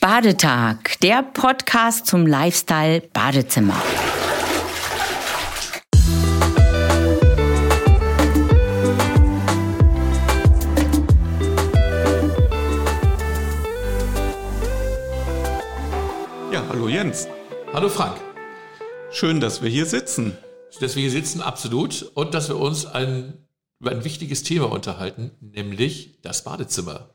Badetag, der Podcast zum Lifestyle Badezimmer. Ja, hallo Jens. Hallo Frank. Schön, dass wir hier sitzen. Dass wir hier sitzen, absolut. Und dass wir uns ein, über ein wichtiges Thema unterhalten, nämlich das Badezimmer.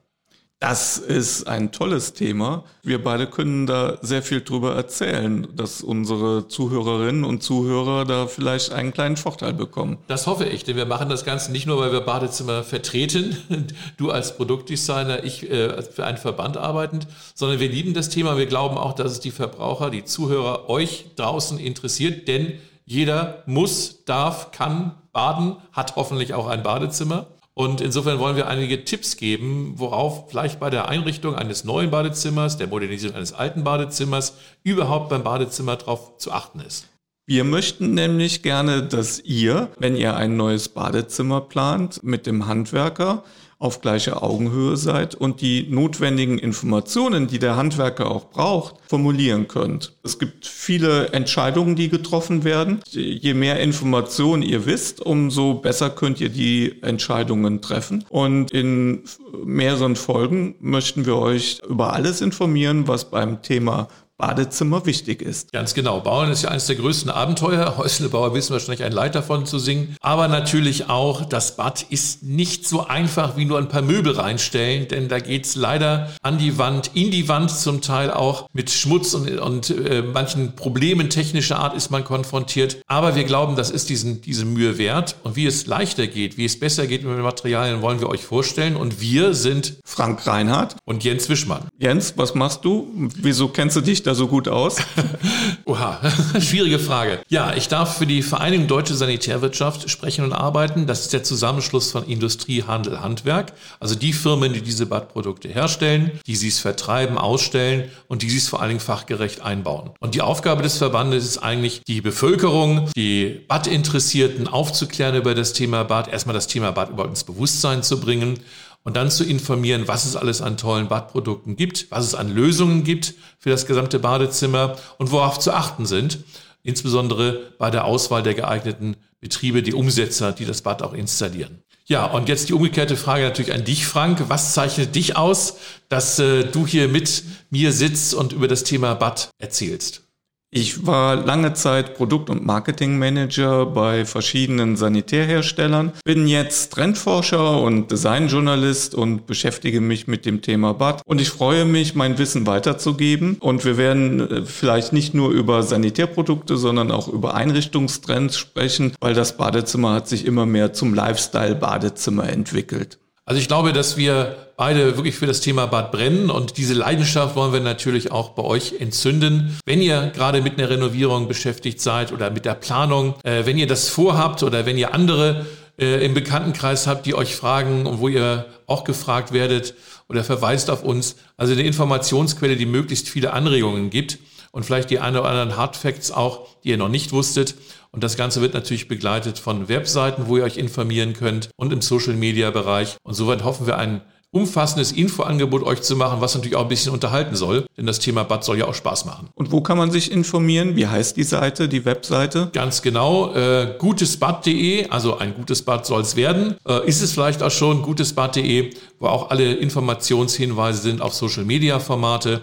Das ist ein tolles Thema. Wir beide können da sehr viel drüber erzählen, dass unsere Zuhörerinnen und Zuhörer da vielleicht einen kleinen Vorteil bekommen. Das hoffe ich, denn wir machen das Ganze nicht nur, weil wir Badezimmer vertreten, du als Produktdesigner, ich äh, für einen Verband arbeitend, sondern wir lieben das Thema. Wir glauben auch, dass es die Verbraucher, die Zuhörer, euch draußen interessiert, denn jeder muss, darf, kann baden, hat hoffentlich auch ein Badezimmer. Und insofern wollen wir einige Tipps geben, worauf vielleicht bei der Einrichtung eines neuen Badezimmers, der Modernisierung eines alten Badezimmers, überhaupt beim Badezimmer darauf zu achten ist. Wir möchten nämlich gerne, dass ihr, wenn ihr ein neues Badezimmer plant, mit dem Handwerker auf gleicher Augenhöhe seid und die notwendigen Informationen, die der Handwerker auch braucht, formulieren könnt. Es gibt viele Entscheidungen, die getroffen werden. Je mehr Informationen ihr wisst, umso besser könnt ihr die Entscheidungen treffen. Und in mehreren Folgen möchten wir euch über alles informieren, was beim Thema Badezimmer wichtig ist. Ganz genau. Bauen ist ja eines der größten Abenteuer. Häuslebauer wissen wahrscheinlich ein Leid davon zu singen. Aber natürlich auch, das Bad ist nicht so einfach wie nur ein paar Möbel reinstellen, denn da geht's leider an die Wand, in die Wand zum Teil auch mit Schmutz und, und äh, manchen Problemen technischer Art ist man konfrontiert. Aber wir glauben, das ist diesen, diese Mühe wert. Und wie es leichter geht, wie es besser geht mit den Materialien, wollen wir euch vorstellen. Und wir sind Frank Reinhardt und Jens Wischmann. Jens, was machst du? Wieso kennst du dich da so gut aus? Oha, schwierige Frage. Ja, ich darf für die Vereinigung Deutsche Sanitärwirtschaft sprechen und arbeiten. Das ist der Zusammenschluss von Industrie, Handel, Handwerk. Also die Firmen, die diese Badprodukte herstellen, die sie es vertreiben, ausstellen und die sie es vor allen Dingen fachgerecht einbauen. Und die Aufgabe des Verbandes ist eigentlich, die Bevölkerung, die Badinteressierten aufzuklären über das Thema Bad, erstmal das Thema Bad überhaupt ins Bewusstsein zu bringen und dann zu informieren, was es alles an tollen Badprodukten gibt, was es an Lösungen gibt für das gesamte Badezimmer und worauf zu achten sind, insbesondere bei der Auswahl der geeigneten Betriebe, die Umsetzer, die das Bad auch installieren. Ja, und jetzt die umgekehrte Frage natürlich an dich, Frank. Was zeichnet dich aus, dass äh, du hier mit mir sitzt und über das Thema Bad erzählst? Ich war lange Zeit Produkt- und Marketingmanager bei verschiedenen Sanitärherstellern, bin jetzt Trendforscher und Designjournalist und beschäftige mich mit dem Thema Bad. Und ich freue mich, mein Wissen weiterzugeben. Und wir werden äh, vielleicht nicht nur über Sanitärprodukte, sondern auch über Einrichtungstrends sprechen, weil das Badezimmer hat sich immer mehr zum Lifestyle-Badezimmer entwickelt. Also ich glaube, dass wir beide wirklich für das Thema Bad brennen und diese Leidenschaft wollen wir natürlich auch bei euch entzünden. Wenn ihr gerade mit einer Renovierung beschäftigt seid oder mit der Planung, äh, wenn ihr das vorhabt oder wenn ihr andere äh, im Bekanntenkreis habt, die euch fragen und wo ihr auch gefragt werdet oder verweist auf uns, also eine Informationsquelle, die möglichst viele Anregungen gibt und vielleicht die eine oder anderen Hardfacts auch, die ihr noch nicht wusstet. Und das Ganze wird natürlich begleitet von Webseiten, wo ihr euch informieren könnt und im Social-Media-Bereich. Und soweit hoffen wir, ein umfassendes Infoangebot euch zu machen, was natürlich auch ein bisschen unterhalten soll, denn das Thema Bad soll ja auch Spaß machen. Und wo kann man sich informieren? Wie heißt die Seite, die Webseite? Ganz genau, äh, gutesbad.de, also ein gutes Bad soll es werden. Äh, ist es vielleicht auch schon gutesbad.de, wo auch alle Informationshinweise sind auf Social-Media-Formate,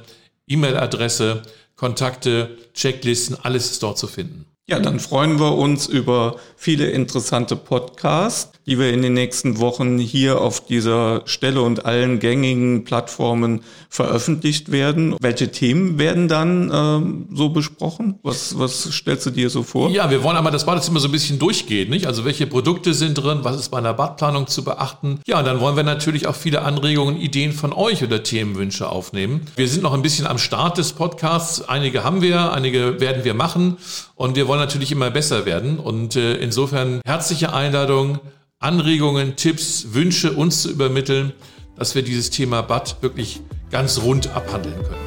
E-Mail-Adresse, Kontakte, Checklisten, alles ist dort zu finden. Ja, dann freuen wir uns über viele interessante Podcasts, die wir in den nächsten Wochen hier auf dieser Stelle und allen gängigen Plattformen veröffentlicht werden. Welche Themen werden dann ähm, so besprochen? Was, was stellst du dir so vor? Ja, wir wollen einmal das Badezimmer so ein bisschen durchgehen, nicht? Also welche Produkte sind drin? Was ist bei einer Badplanung zu beachten? Ja, und dann wollen wir natürlich auch viele Anregungen, Ideen von euch oder Themenwünsche aufnehmen. Wir sind noch ein bisschen am Start des Podcasts. Einige haben wir, einige werden wir machen. Und wir wollen natürlich immer besser werden. Und äh, insofern herzliche Einladung, Anregungen, Tipps, Wünsche uns zu übermitteln, dass wir dieses Thema Bad wirklich ganz rund abhandeln können.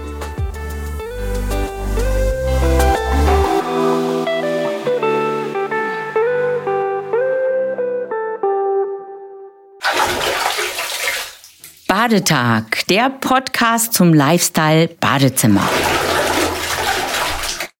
Badetag, der Podcast zum Lifestyle Badezimmer.